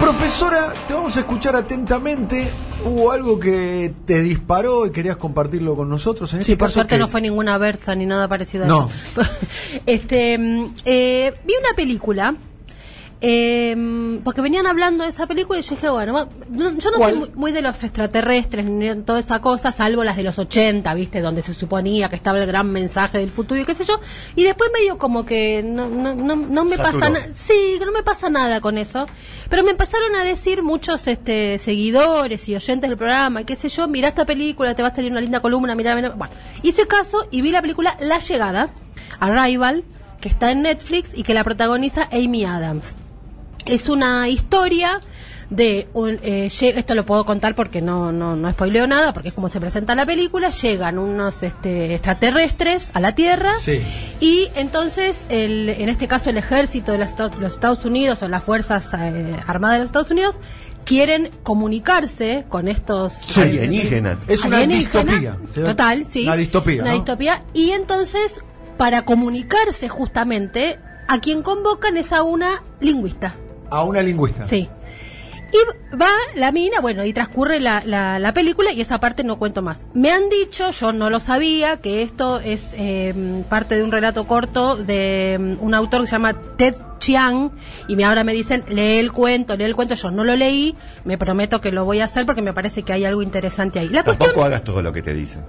Profesora, te vamos a escuchar atentamente. ¿Hubo algo que te disparó y querías compartirlo con nosotros? En Sí, este por caso, suerte ¿qué no fue ninguna versa ni nada parecido a No. eso. este, mm, eh, vi una película. Eh, porque venían hablando de esa película y yo dije, bueno, yo no ¿Cuál? soy muy, muy de los extraterrestres ni de toda esa cosa, salvo las de los 80, ¿viste? Donde se suponía que estaba el gran mensaje del futuro y qué sé yo. Y después medio como que no, no, no, no me Saturó. pasa nada. Sí, que no me pasa nada con eso. Pero me empezaron a decir muchos este, seguidores y oyentes del programa, y qué sé yo, mira esta película, te va a salir una linda columna, mira, mira. Bueno, hice caso y vi la película La Llegada, Arrival, que está en Netflix y que la protagoniza Amy Adams. Es una historia de un, eh, esto lo puedo contar porque no no no spoileo nada porque es como se presenta la película llegan unos este, extraterrestres a la Tierra Sí. y entonces el, en este caso el ejército de los Estados, los Estados Unidos o las fuerzas eh, armadas de los Estados Unidos quieren comunicarse con estos Sí. Alienígenas. Es una alienígenas. distopía. Total, sí. Una distopía. Una ¿no? distopía. Y entonces, para comunicarse justamente, a quien convocan es a una lingüista. A una lingüista. Sí. Y va la mina, bueno, y transcurre la, la, la película y esa parte no cuento más. Me han dicho, yo no lo sabía, que esto es eh, parte de un relato corto de mm, un autor que se llama Ted Chiang y me, ahora me dicen, lee el cuento, lee el cuento, yo no lo leí, me prometo que lo voy a hacer porque me parece que hay algo interesante ahí. La Tampoco cuestión... hagas todo lo que te dicen.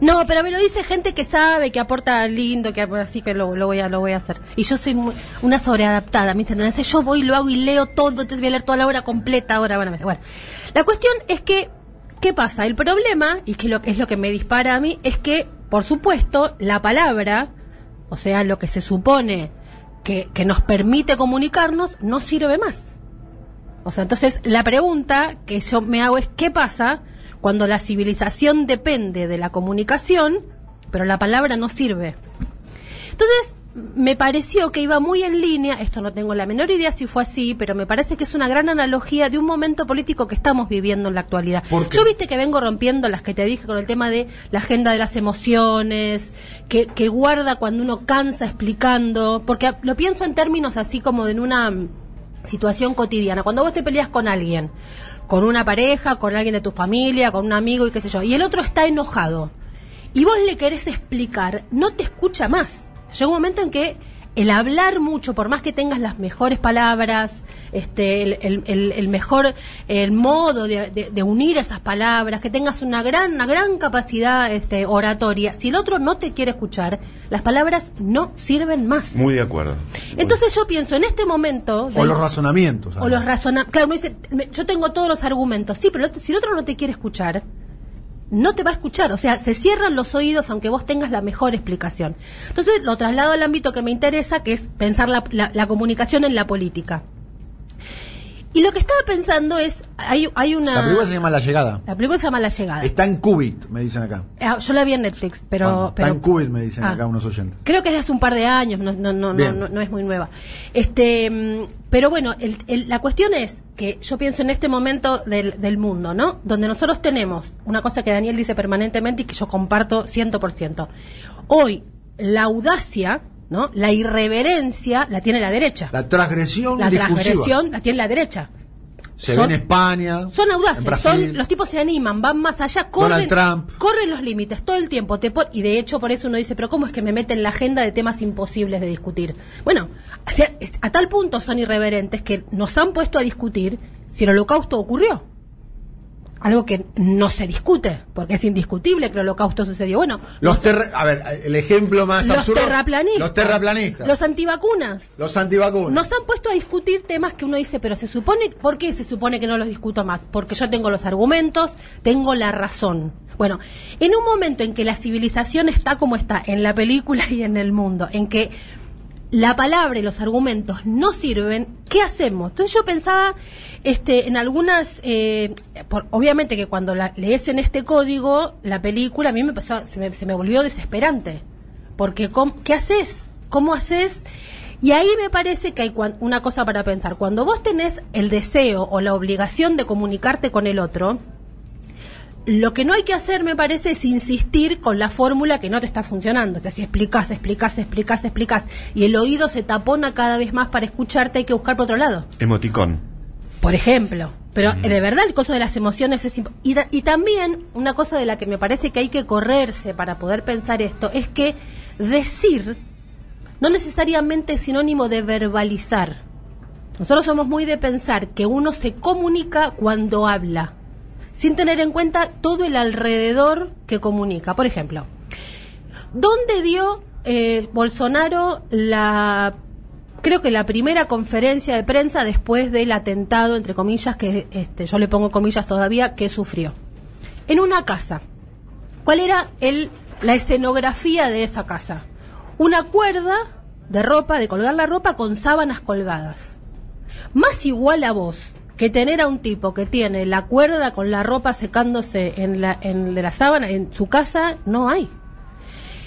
No, pero me lo dice gente que sabe, que aporta lindo, que así que lo, voy a lo voy a hacer. Y yo soy muy- una sobreadaptada, ¿me entiendes? Yo voy, lo hago y leo todo, entonces voy a leer toda la obra completa ahora. Bueno, bueno. La cuestión es que, ¿qué pasa? El problema, y que lo, es lo que me dispara a mí, es que, por supuesto, la palabra, o sea, lo que se supone que, que nos permite comunicarnos, no sirve más. O sea, entonces la pregunta que yo me hago es ¿qué pasa cuando la civilización depende de la comunicación, pero la palabra no sirve? Entonces, me pareció que iba muy en línea, esto no tengo la menor idea si fue así, pero me parece que es una gran analogía de un momento político que estamos viviendo en la actualidad. Yo viste que vengo rompiendo las que te dije con el tema de la agenda de las emociones, que, que guarda cuando uno cansa explicando, porque lo pienso en términos así como de en una mm, situación cotidiana. Cuando vos te peleas con alguien, con una pareja, con alguien de tu familia, con un amigo y qué sé yo, y el otro está enojado, y vos le querés explicar, no te escucha más. Llega un momento en que el hablar mucho, por más que tengas las mejores palabras, este, el, el- el- el mejor el modo de, de- de unir esas palabras, que tengas una gran, una gran capacidad este, oratoria, si el otro no te quiere escuchar, las palabras no sirven más. Muy de acuerdo. Entonces yo pienso, en este momento... O del- los razonamientos. o los razonamientos. Claro, uno dice, me- yo tengo todos los argumentos. Sí, pero el otro- si el otro no te quiere escuchar, no te va a escuchar. O sea, se cierran los oídos aunque vos tengas la mejor explicación. Entonces lo traslado al ámbito que me interesa, que es pensar la, la- la comunicación en la política. Y lo que estaba pensando es, hay, hay una... La película se llama La Llegada. La película se llama La Llegada. Está en Cubit, me dicen acá. Ah, Yo la vi en Netflix, pero... Está en Cubit, me dicen Ah. acá unos oyentes. Creo que es de hace un par de años, no, no, no, no, no, no es muy nueva. Este, mm, pero bueno, el- el- la cuestión es que yo pienso en este momento del, del mundo, ¿no? Donde nosotros tenemos una cosa que Daniel dice permanentemente y que yo comparto 100%. Hoy, la audacia, ¿no? La irreverencia la tiene la derecha. La transgresión La discursiva. transgresión la tiene la derecha. Se son- ve en España. Son audaces, son, los tipos se animan, van más allá, corren, corren los límites todo el tiempo. Te pon- y de hecho, por eso uno dice, pero ¿cómo es que me meten en la agenda de temas imposibles de discutir? Bueno, a tal punto son irreverentes que nos han puesto a discutir si el holocausto ocurrió. Algo que no se discute, porque es indiscutible que el holocausto sucedió. Bueno, Los terra- a ver, el ejemplo más los absurdo. terraplanistas, Los terraplanistas. los antivacunas, Los antivacunas. nos han puesto a discutir temas que uno dice, pero se supone, ¿por qué se supone que no los discuto más? Porque yo tengo los argumentos, tengo la razón. Bueno, en un momento en que la civilización está como está, en la película y en el mundo, en que la palabra y los argumentos no sirven, ¿qué hacemos? Entonces yo pensaba este, en algunas, eh, por- obviamente que cuando la, lees en este código la película, a mí me pasó, se me, se me volvió desesperante. Porque, ¿cómo- ¿qué haces? ¿Cómo haces? Y ahí me parece que hay una cosa para pensar. Cuando vos tenés el deseo o la obligación de comunicarte con el otro, lo que no hay que hacer, me parece, es insistir con la fórmula que no te está funcionando. O sea, si explicas, explicas, explicas, explicas, y el oído se tapona cada vez más para escucharte, hay que buscar por otro lado. Emoticón. Por ejemplo. Pero de verdad el coso de las emociones es... imp- Y, da- y también una cosa de la que me parece que hay que correrse para poder pensar esto es que decir no necesariamente es sinónimo de verbalizar. Nosotros somos muy de pensar que uno se comunica cuando habla, sin tener en cuenta todo el alrededor que comunica. Por ejemplo, ¿dónde dio eh, Bolsonaro la creo que la primera conferencia de prensa después del atentado, entre comillas, que este, yo le pongo comillas todavía, que sufrió. En una casa. ¿Cuál era el, la escenografía de esa casa? Una cuerda de ropa, de colgar la ropa con sábanas colgadas. Más igual a vos que tener a un tipo que tiene la cuerda con la ropa secándose en la, en la sábana, en su casa, no hay.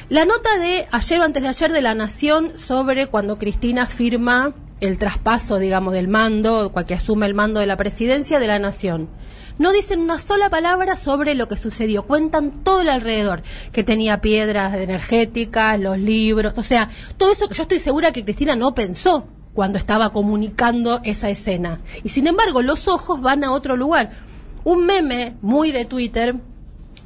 La nota de ayer o antes de ayer de La Nación sobre cuando Cristina firma el traspaso, digamos, del mando, cual que asume el mando de la presidencia de la Nación. No dicen una sola palabra sobre lo que sucedió. Cuentan todo el alrededor, que tenía piedras energéticas, los libros, o sea, todo eso que yo estoy segura que Cristina no pensó cuando estaba comunicando esa escena. Y sin embargo, los ojos van a otro lugar. Un meme muy de Twitter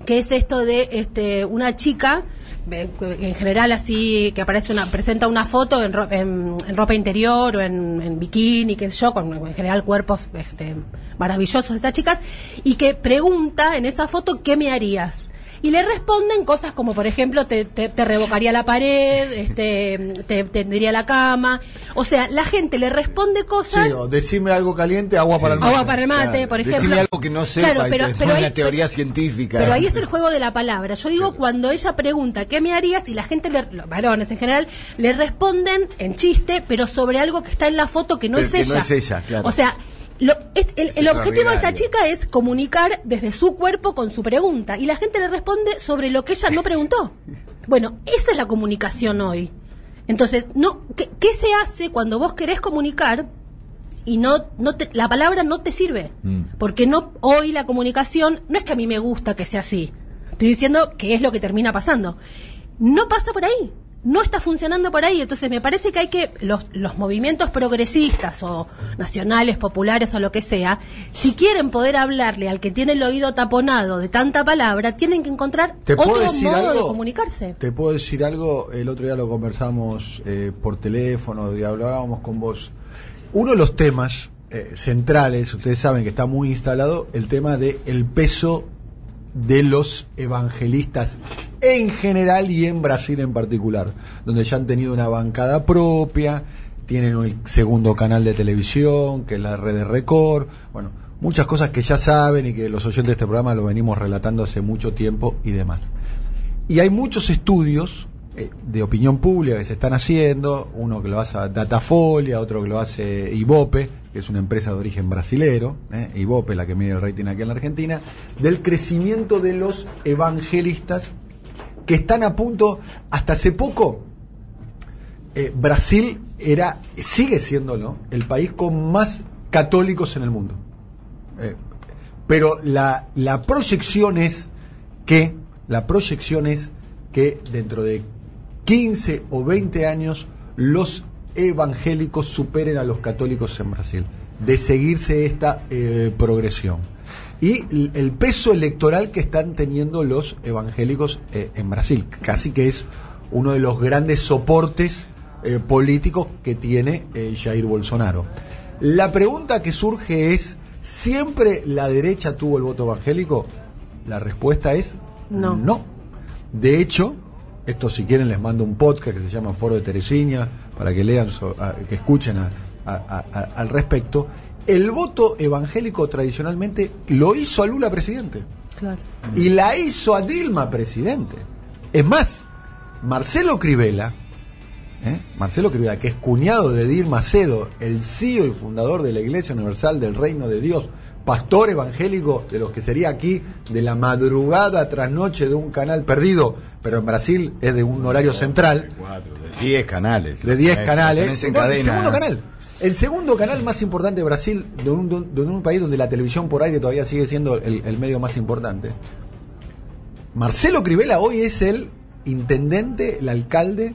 que es esto de este una chica eh, en general así que aparece una presenta una foto en, ro- en- ropa interior o en, en bikini qué sé yo con en general cuerpos este, maravillosos de estas chicas y que pregunta en esa foto qué me harías y le responden cosas como por ejemplo te, te, te revocaría la pared este te tendería la cama o sea la gente le responde cosas Sí, o decime algo caliente, agua para el mate. agua para el mate Claro, por ejemplo Decime algo que no sepa Claro, pero- pero ahí- una teoría científica. pero ahí es el juego de la palabra. Yo digo cuando ella pregunta qué me harías y la gente, le- los varones en general, le responden en chiste, pero sobre algo que está en la foto que no, Pero es, que ella. no es ella, claro. O sea, lo- es- el, el objetivo de esta chica es comunicar desde su cuerpo con su pregunta y la gente le responde sobre lo que ella no preguntó. Bueno, esa es la comunicación hoy. Entonces, no, ¿qué, qué se hace cuando vos querés comunicar y no, no te- la palabra no te sirve? Mm. Porque no hoy la comunicación no es que a mí me gusta que sea así. Estoy diciendo que es lo que termina pasando. No pasa por ahí. No está funcionando por ahí. Entonces me parece que hay que los, los movimientos progresistas o nacionales, populares o lo que sea, si quieren poder hablarle al que tiene el oído taponado de tanta palabra, tienen que encontrar ¿Te puedo otro modo de comunicarse. Te puedo decir algo, el otro día lo conversamos eh, por teléfono, y hablábamos con vos. Uno de los temas eh, centrales, ustedes saben que está muy instalado, el tema de el peso de los evangelistas en general y en Brasil en particular, donde ya han tenido una bancada propia, tienen el segundo canal de televisión, que es la red de Record, bueno, muchas cosas que ya saben y que los oyentes de este programa lo venimos relatando hace mucho tiempo y demás. Y hay muchos estudios eh, de opinión pública que se están haciendo, uno que lo hace Datafolia, otro que lo hace Ibope, que es una empresa de origen brasilero, eh, Ibope, la que mide el rating aquí en la Argentina, del crecimiento de los evangelistas que están a punto, hasta hace poco, eh, Brasil era, sigue siéndolo, el país con más católicos en el mundo. Eh, pero la, la proyección es que, la proyección es que dentro de 15 o 20 años los evangélicos superen a los católicos en Brasil, de seguirse esta eh, progresión. Y el peso electoral que están teniendo los evangélicos eh, en Brasil, casi que es uno de los grandes soportes eh, políticos que tiene Jair Bolsonaro. La pregunta que surge es, ¿siempre la derecha tuvo el voto evangélico? La respuesta es No. no. De hecho, esto si quieren les mando un podcast que se llama Foro de Teresina para que lean, so- a- que escuchen a- a- a- al respecto. El voto evangélico tradicionalmente lo hizo a Lula presidente Claro. y la hizo a Dilma presidente. Es más, Marcelo Crivella, ¿eh? Marcelo Crivella, que es cuñado de Dilma Cedo, el CEO y fundador de la Iglesia Universal del Reino de Dios, pastor evangélico de los que sería aquí de la madrugada tras noche de un canal perdido, pero en Brasil es de un horario central, 10 canales. de 10 Tenés- canales. en el segundo canal. El segundo canal más importante de Brasil, de un, de un país donde la televisión por aire todavía sigue siendo el, el medio más importante. Marcelo Crivella hoy es el intendente, el alcalde,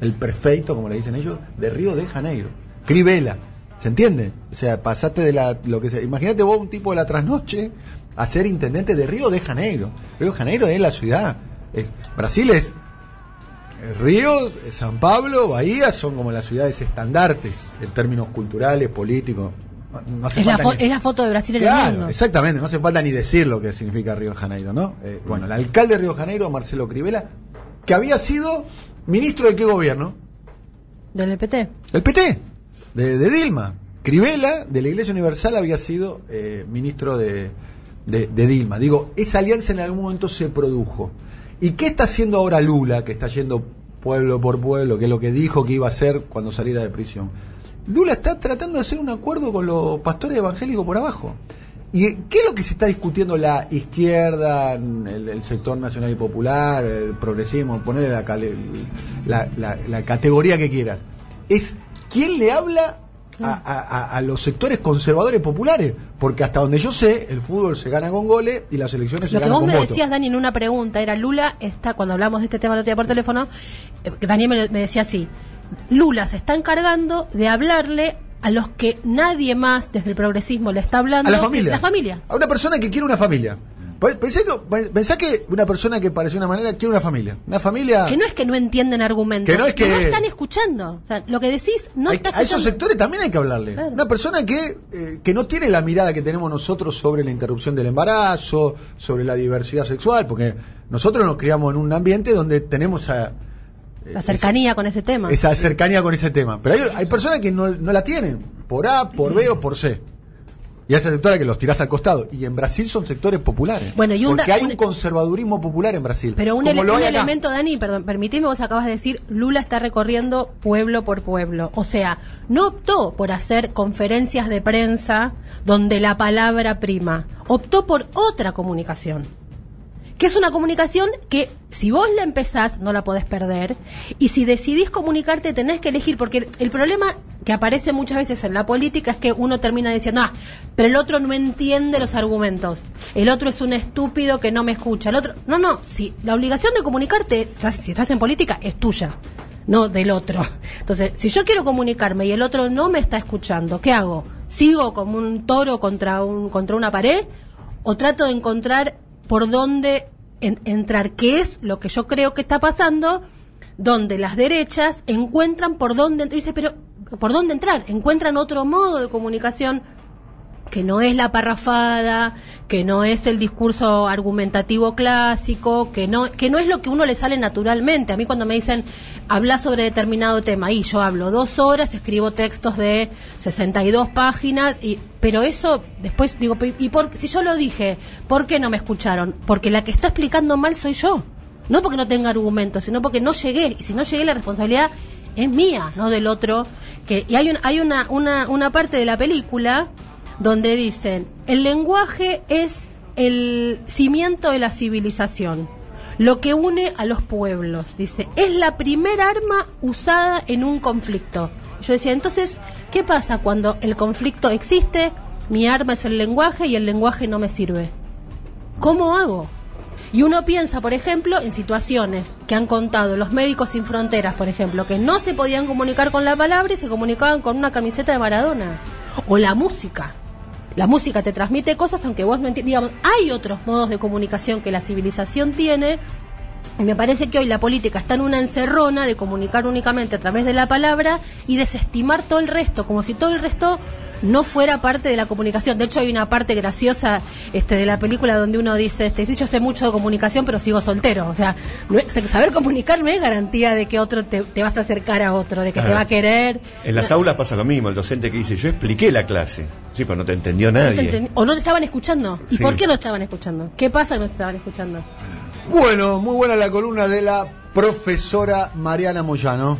el prefeito, como le dicen ellos, de Río de Janeiro. Crivella. ¿Se entiende? O sea, pasaste de la, lo que se, imagínate vos un tipo de la trasnoche a ser intendente de Río de Janeiro. Río de Janeiro es la ciudad. Es- Brasil es Río, eh, San Pablo, Bahía son como las ciudades estandartes en términos culturales, políticos. No, no hace Es la, falta fo- ni- es la foto de Brasil en el Claro, mundo. exactamente, no hace falta ni decir lo que significa Río de Janeiro, ¿no? Eh, bueno, el alcalde de Río de Janeiro, Marcelo Crivella, que había sido ministro de qué gobierno? Del EPT. Del PT, de, de Dilma. Crivella, de la Iglesia Universal, había sido eh, ministro de, de- de Dilma. Digo, esa alianza en algún momento se produjo. ¿Y qué está haciendo ahora Lula, que está yendo pueblo por pueblo, que es lo que dijo que iba a hacer cuando saliera de prisión? Lula está tratando de hacer un acuerdo con los pastores evangélicos por abajo. ¿Y qué es lo que se está discutiendo la izquierda, el, sector nacional y popular, el progresismo, ponerle la- la categoría que quieras? Es quién le habla a, a- a- a los sectores conservadores populares, porque hasta donde yo sé, el fútbol se gana con goles y las elecciones Lo se que ganan vos con me votos. decías, Dani, en una pregunta era Lula está, cuando hablamos de este tema el otro día por teléfono, eh, Daniel me, me decía así, Lula se está encargando de hablarle a los que nadie más desde el progresismo le está hablando. A la que- familia. Las familias. A una persona que quiere una familia. Pe- Pensé que, pensá que una persona que parece una manera quiere una familia. Una familia. Que no es que no entienden argumentos. Que no es que- No están escuchando. O sea, lo que decís no Hay- está a esos escuchando. sectores también hay que hablarle. Claro. Una persona que, eh, que no tiene la mirada que tenemos nosotros sobre la interrupción del embarazo, sobre la diversidad sexual, porque nosotros nos criamos en un ambiente donde tenemos a, La cercanía con ese tema. esa cercanía con ese tema. Pero hay, hay personas que no, no la tienen, por A, por B o por C. Y hay sectores que los tirás al costado. Y en Brasil son sectores populares. Bueno, y un porque hay un un- conservadurismo popular en Brasil. Pero un, ele- elemento, Dani, perdón, permitime, vos acabas de decir, Lula está recorriendo pueblo por pueblo. O sea, no optó por hacer conferencias de prensa donde la palabra prima. Optó por otra comunicación. Que es una comunicación que si vos la empezás no la podés perder. Y si decidís comunicarte tenés que elegir. Porque el, el problema que aparece muchas veces en la política es que uno termina diciendo, ah, pero el otro no entiende los argumentos. El otro es un estúpido que no me escucha. El otro, no, no, si la obligación de comunicarte, si estás en política, es tuya, no del otro. Entonces, si yo quiero comunicarme y el otro no me está escuchando, ¿qué hago? ¿Sigo como un toro contra, un, contra una pared? ¿O trato de encontrar por dónde en- entrar? ¿Qué es lo que yo creo que está pasando? Donde las derechas encuentran por dónde entrar. Y dice, pero ¿por dónde entrar? Encuentran otro modo de comunicación que no es la parrafada, que no es el discurso argumentativo clásico, que no, que no es lo que uno le sale naturalmente. A mí cuando me dicen habla sobre determinado tema, y yo hablo dos horas, escribo textos de 62 páginas, y, pero eso después digo, ¿y por, si yo lo dije, por qué no me escucharon? Porque la que está explicando mal soy yo. No porque no tenga argumentos, sino porque no llegué. Y si no llegué, la responsabilidad es mía, no del otro. Que, y hay, un, hay una, una, una parte de la película donde dicen, el lenguaje es el cimiento de la civilización, lo que une a los pueblos. Dice, es la primera arma usada en un conflicto. Yo decía, entonces, ¿qué pasa cuando el conflicto existe? Mi arma es el lenguaje y el lenguaje no me sirve. ¿Cómo hago? Y uno piensa, por ejemplo, en situaciones que han contado los médicos sin fronteras, por ejemplo, que no se podían comunicar con la palabra y se comunicaban con una camiseta de Maradona. O la música. La música te transmite cosas aunque vos no entiendas. Hay otros modos de comunicación que la civilización tiene. Me parece que hoy la política está en una encerrona de comunicar únicamente a través de la palabra y desestimar todo el resto, como si todo el resto no fuera parte de la comunicación. De hecho, hay una parte graciosa este, de la película donde uno dice, este, sí, yo sé mucho de comunicación, pero sigo soltero. O sea, no es- saber comunicar no es garantía de que otro te, te vas a acercar a otro, de que te va a querer. En las No, aulas pasa lo mismo, el docente que dice, yo expliqué la clase. Sí, pero no te entendió no te nadie. o no te estaban escuchando. ¿Y Sí. por qué no estaban escuchando? ¿Qué pasa que no te estaban escuchando? Bueno, muy buena la columna de la profesora Mariana Moyano.